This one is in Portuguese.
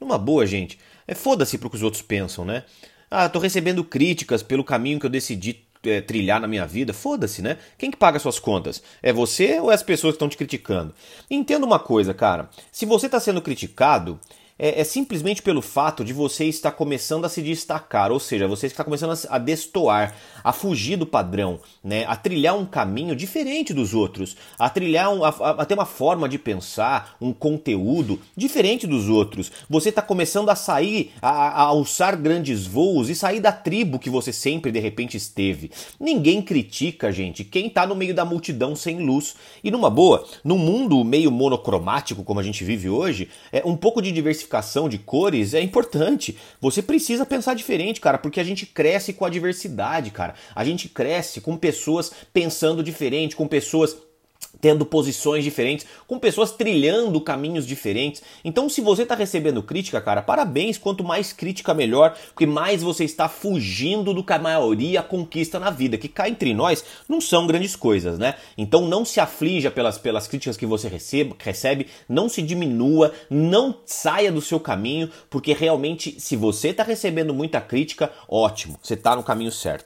Numa boa, gente. É foda-se pro que os outros pensam, né? Ah, tô recebendo críticas pelo caminho que eu decidi é, trilhar na minha vida, foda-se, né? Quem que paga suas contas? É você ou é as pessoas que estão te criticando? Entenda uma coisa, cara. Se você está sendo criticado, é, é, simplesmente pelo fato de você estar começando a se destacar, ou seja, você está começando a, destoar, a fugir do padrão, né? a trilhar um caminho diferente dos outros, a trilhar um, a, a ter uma forma de pensar, um conteúdo diferente dos outros. Você está começando a sair, a, a alçar grandes voos e sair da tribo que você sempre de repente esteve. Ninguém critica, gente, quem está no meio da multidão sem luz. E numa boa, num mundo meio monocromático como a gente vive hoje, é um pouco de diversidade diversificação de cores é importante. Você precisa pensar diferente, cara, porque a gente cresce com a diversidade, cara. A gente cresce com pessoas pensando diferente, com pessoas tendo posições diferentes, com pessoas trilhando caminhos diferentes. Então, se você está recebendo crítica, cara, parabéns. Quanto mais crítica, melhor, porque mais você está fugindo do que a maioria conquista na vida. Que cá entre nós não são grandes coisas, né? Então, não se aflija pelas, pelas críticas que você recebe, recebe, não se diminua, não saia do seu caminho, porque realmente, se você está recebendo muita crítica, ótimo, você está no caminho certo.